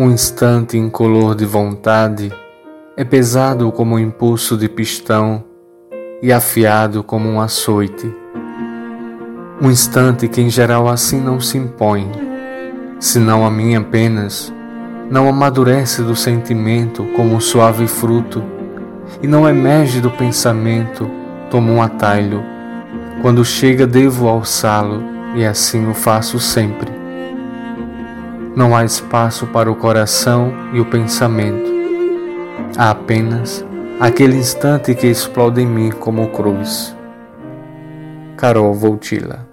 Um instante incolor de vontade é pesado como um impulso de pistão e afiado como um açoite. Um instante que em geral assim não se impõe, senão a mim apenas, não amadurece do sentimento como um suave fruto e não emerge do pensamento como um atalho. Quando chega devo alçá-lo e assim o faço sempre. Não há espaço para o coração e o pensamento. Há apenas aquele instante que explode em mim como cruz. Carol Voltila